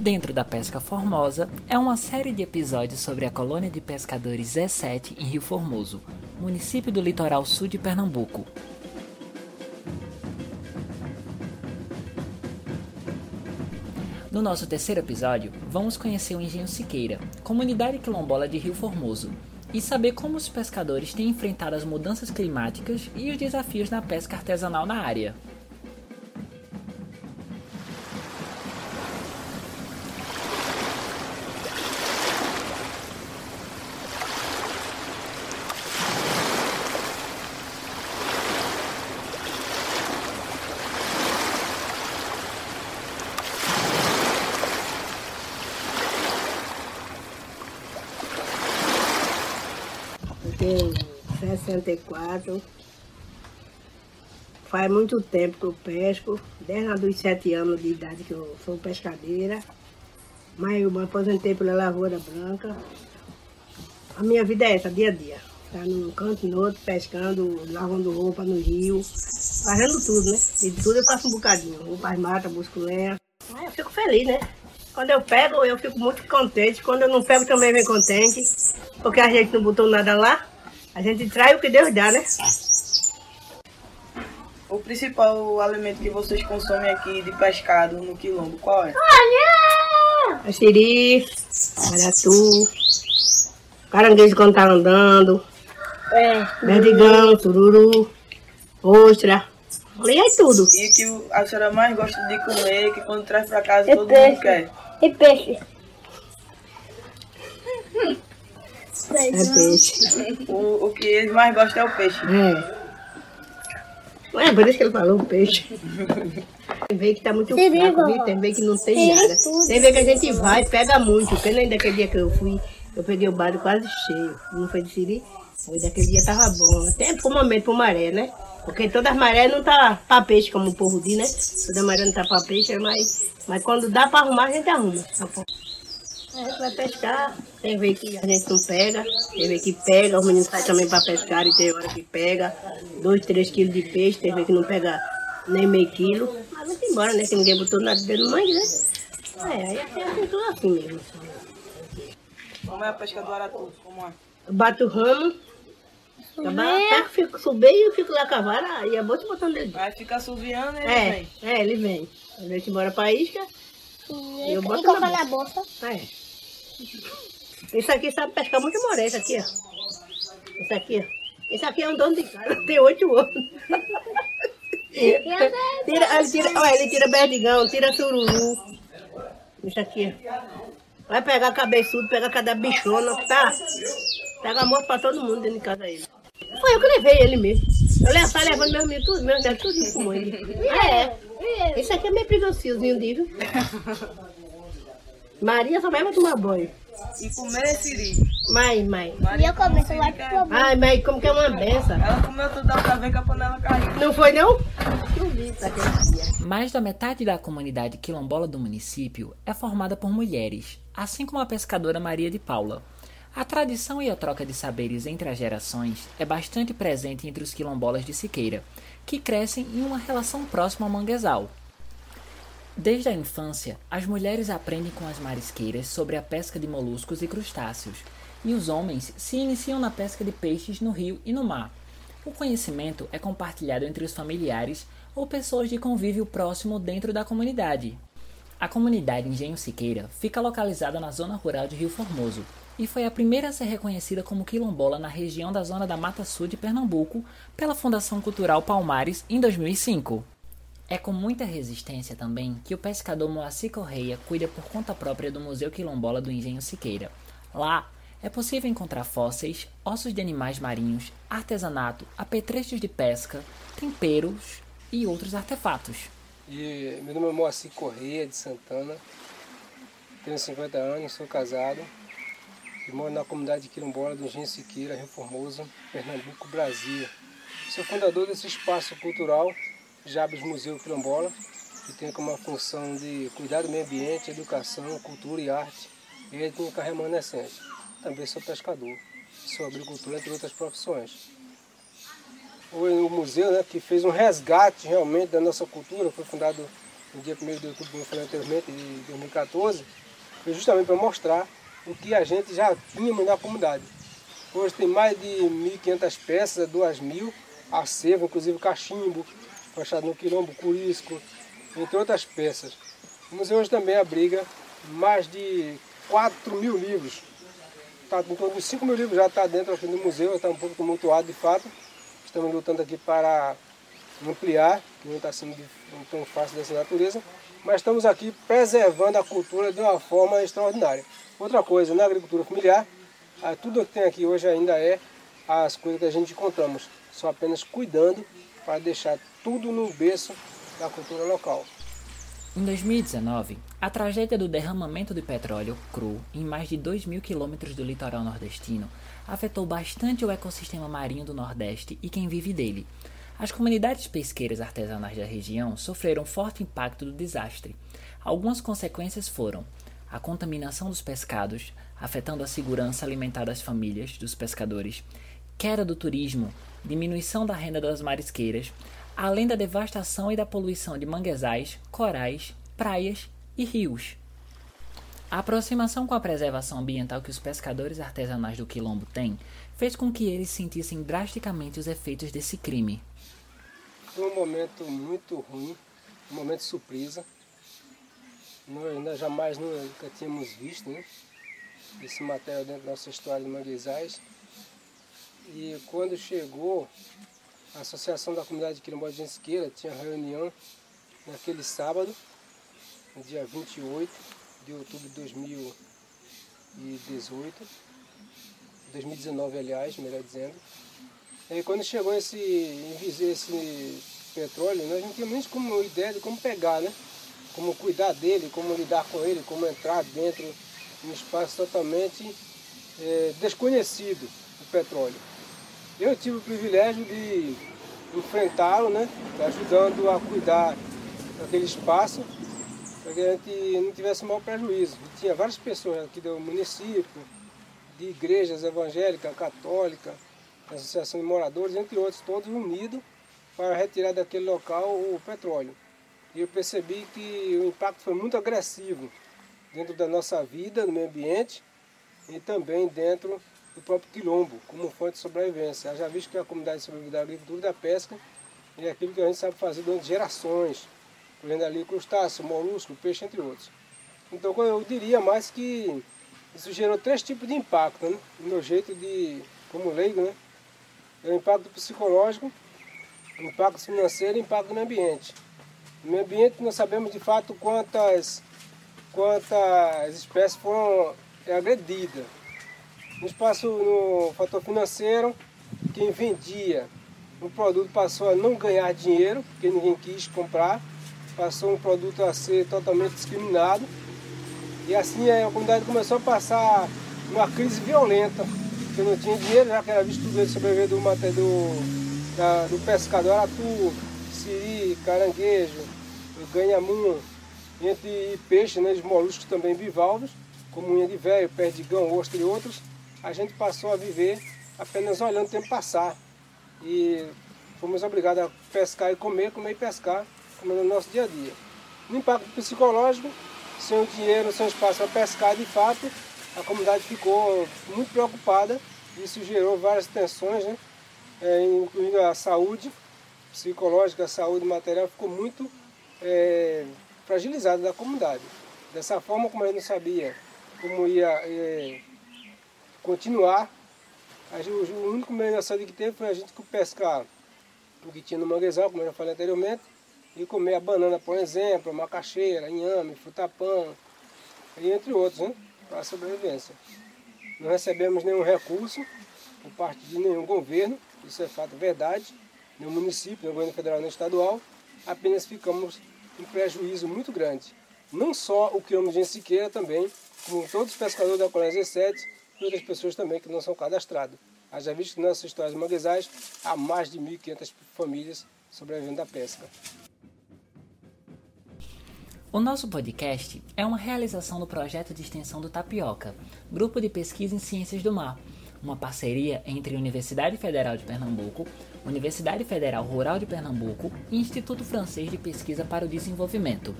Dentro da Pesca Formosa é uma série de episódios sobre a colônia de pescadores Zé 7 em Rio Formoso, município do litoral sul de Pernambuco. No nosso terceiro episódio, vamos conhecer o Engenho Siqueira, comunidade quilombola de Rio Formoso, e saber como os pescadores têm enfrentado as mudanças climáticas e os desafios na pesca artesanal na área. tenho 64. Faz muito tempo que eu pesco, desde os sete anos de idade que eu sou pescadeira. Mas eu me aposentei pela Lavoura Branca. A minha vida é essa, dia a dia. Tá num canto no outro, pescando, lavando roupa no rio, fazendo tudo, né? E tudo eu faço um bocadinho. Vou para as matas, busco lenha. Mas eu fico feliz, né? Quando eu pego, eu fico muito contente. Quando eu não pego, também vem contente. Porque a gente não botou nada lá. A gente trai o que Deus dá, né? O principal alimento que vocês consomem aqui de pescado no quilombo, qual é? Açiri, maratu, caranguejo quando tá andando, É. berdigão, sururu, ostra. E é tudo. E o que o- a senhora mais gosta de comer, que quando traz pra casa É todo peixe. mundo quer? E peixe? É peixe. O, o que eles mais gostam é o peixe. É. É por isso que ele falou peixe. Tem vez que tá muito Siri, fraco, viu? tem vez que não tem Siri, nada. tudo. Tem vez que a gente vai e pega muito. Porque nem daquele dia que eu fui, eu peguei o barco quase cheio. Não foi de Siri? Foi daquele dia tava bom. Até por momento, por maré, né? Porque todas as marés não tá pra peixe, como o povo diz, né? Toda maré não tá pra peixe, mas, mas quando dá pra arrumar, a gente arruma. A gente vai pescar, tem vez que a gente não pega, tem vez que pega, os meninos saem também para pescar e tem hora que pega, dois, três quilos de peixe, tem vez que não pega nem meio quilo, mas vamos embora, né? Que ninguém botou nada dentro do mangue, né? É, aí é assim, tudo assim mesmo. Como é a pesca do aratu? Como é? Eu bato o ramo, acabar, fico, subir e eu fico lá com a vara e a bolsa botando dentro. Vai ficar assoviando e ele É, vem. é, ele vem. A gente embora pra isca, E, Eu boto e na na bolsa. É. Isso aqui sabe pescar muito moré, isso aqui, ó. Isso aqui, ó. Isso aqui é um dono de casa, tem oito anos. tira, ele tira, olha, ele tira berdigão, tira sururu. Isso aqui. Vai pegar cabeçudo, pegar cada bichona, tá? Pega amor pra todo mundo dentro de casa ele. Foi eu que levei ele mesmo. Eu levo, tá levando meus mil, tudo, meus netos, tudo isso com ele. É. Esse aqui é meio preguiçosinho de viu? Maria só vai pra tomar banho. E comer é siri. Mãe, mãe. E eu começo lá pro problema. Ai, mãe, como que é uma benção. Ela comeu toda outra vez que a panela caiu. Não foi, não? Mais da metade da comunidade quilombola do município é formada por mulheres, assim como a pescadora Maria de Paula. A tradição e a troca de saberes entre as gerações é bastante presente entre os quilombolas de Siqueira, que crescem em uma relação próxima ao manguezal. Desde a infância, as mulheres aprendem com as marisqueiras sobre a pesca de moluscos e crustáceos, e os homens se iniciam na pesca de peixes no rio e no mar. O conhecimento é compartilhado entre os familiares ou pessoas de convívio próximo dentro da comunidade. A comunidade Engenho Siqueira fica localizada na zona rural de Rio Formoso e foi a primeira a ser reconhecida como quilombola na região da zona da Mata Sul de Pernambuco pela Fundação Cultural Palmares em 2005. É com muita resistência também que o pescador Moacir Correia cuida por conta própria do Museu Quilombola do Engenho Siqueira. Lá é possível encontrar fósseis, ossos de animais marinhos, artesanato, apetrechos de pesca, temperos e outros artefatos. E meu nome é Moacir Correia, de Santana. Tenho 50 anos, sou casado. E moro na comunidade quilombola do Engenho Siqueira, Rio Formoso, Pernambuco, Brasil. Sou fundador desse espaço cultural, Jabes Museu Quilombola, que tem como função de cuidar do meio ambiente, educação, cultura e arte, étnica remanescente. Também sou pescador, sou agricultor, entre outras profissões. O, museu, né, que fez um resgate realmente da nossa cultura, foi fundado no dia 1 de outubro, como eu falei anteriormente, de 2014, foi justamente para mostrar o que a gente já tínhamos na comunidade. Hoje tem mais de 1.500 peças, 2.000 acervo, inclusive cachimbo, achado no quilombo, curisco, entre outras peças. O museu hoje também abriga mais de 4 mil livros. Tá, em torno de 5 mil livros já está dentro aqui do museu, está um pouco tumultuado de fato. Estamos lutando aqui para ampliar, que não está sendo tão fácil dessa natureza, mas estamos aqui preservando a cultura de uma forma extraordinária. Outra coisa, na agricultura familiar, tudo que tem aqui hoje ainda é as coisas que a gente encontramos, só apenas cuidando para deixar tudo no berço da cultura local. Em 2019, a tragédia do derramamento de petróleo cru em mais de 2 mil quilômetros do litoral nordestino afetou bastante o ecossistema marinho do Nordeste e quem vive dele. As comunidades pesqueiras artesanais da região sofreram forte impacto do desastre. Algumas consequências foram a contaminação dos pescados, afetando a segurança alimentar das famílias dos pescadores, queda do turismo, diminuição da renda das marisqueiras, além da devastação e da poluição de manguezais, corais, praias e rios. A aproximação com a preservação ambiental que os pescadores artesanais do Quilombo têm fez com que eles sentissem drasticamente os efeitos desse crime. Foi um momento muito ruim, um momento de surpresa. Nós ainda jamais nunca tínhamos visto né, esse material dentro da nossa história de manguezais. E quando chegou a Associação da Comunidade Quilombola de Gensqueira, tinha reunião naquele sábado, no dia 28 de outubro de 2018, 2019 aliás, melhor dizendo. E quando chegou esse, esse petróleo, nós não tínhamos nem como ideia de como pegar, né? Como cuidar dele, como lidar com ele, como entrar dentro de um espaço totalmente é, desconhecido, o petróleo. Eu tive o privilégio de enfrentá-lo, né? ajudando a cuidar daquele espaço, para que a gente não tivesse mau prejuízo. E tinha várias pessoas aqui do município, de igrejas evangélicas, católicas, associação de moradores, entre outros, todos unidos para retirar daquele local o petróleo. E eu percebi que o impacto foi muito agressivo dentro da nossa vida, no meio ambiente e também dentro do próprio quilombo, como fonte de sobrevivência. Já visto que a comunidade sobrevive da agricultura e da pesca é aquilo que a gente sabe fazer durante gerações, colhendo ali crustáceo, molusco, peixe, entre outros. Então eu diria mais que isso gerou três tipos de impacto, né? do meu jeito de, como leigo, né? É o impacto psicológico, o impacto financeiro e o impacto no ambiente. No meio ambiente nós sabemos de fato quantas, quantas espécies foram agredidas. No espaço, no fator financeiro, quem vendia um produto passou a não ganhar dinheiro, porque ninguém quis comprar, passou um produto a ser totalmente discriminado. E assim a comunidade começou a passar uma crise violenta, porque não tinha dinheiro, já que era visto tudo ele sobreviver do, do, da, do pescador, aratu, siri, caranguejo, ganhamunha, entre peixes, né, os moluscos também bivalvos, como unha de velho, perdigão, ostra e outros, a gente passou a viver apenas olhando o tempo passar. E fomos obrigados a pescar e comer, comer e pescar, como no nosso dia a dia. No impacto psicológico, sem o dinheiro, sem o espaço para pescar, de fato, a comunidade ficou muito preocupada. Isso gerou várias tensões, né? É, incluindo a saúde psicológica, a saúde material, ficou muito é, fragilizada da comunidade. Dessa forma, como a gente não sabia como ia é, continuar. O único meio de saída que teve foi a gente pescar o que tinha no manguezal, como eu já falei anteriormente, e comer a banana, por exemplo, macaxeira, inhame, frutapã, e entre outros, né, para a sobrevivência. Não recebemos nenhum recurso por parte de nenhum governo, isso é fato verdade, no município, no governo federal nem estadual, apenas ficamos em prejuízo muito grande. Não só o quilômetro de Siqueira também, como todos os pescadores da colônia 17, e outras pessoas também que não são cadastradas. Haja visto que nessas histórias manguezais há mais de 1.500 famílias sobrevivendo da pesca. O nosso podcast é uma realização do projeto de extensão do Tapioca, Grupo de Pesquisa em Ciências do Mar, uma parceria entre Universidade Federal de Pernambuco, Universidade Federal Rural de Pernambuco e Instituto Francês de Pesquisa para o Desenvolvimento.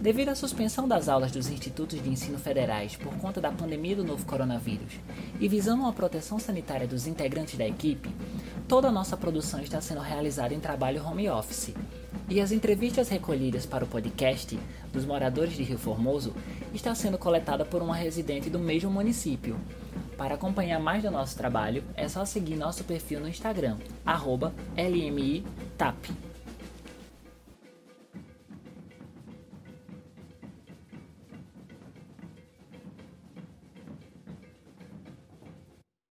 Devido à suspensão das aulas dos institutos de ensino federais por conta da pandemia do novo coronavírus e visando uma proteção sanitária dos integrantes da equipe, toda a nossa produção está sendo realizada em trabalho home office. E as entrevistas recolhidas para o podcast dos moradores de Rio Formoso está sendo coletada por uma residente do mesmo município. Para acompanhar mais do nosso trabalho, é só seguir nosso perfil no Instagram, LMITAP.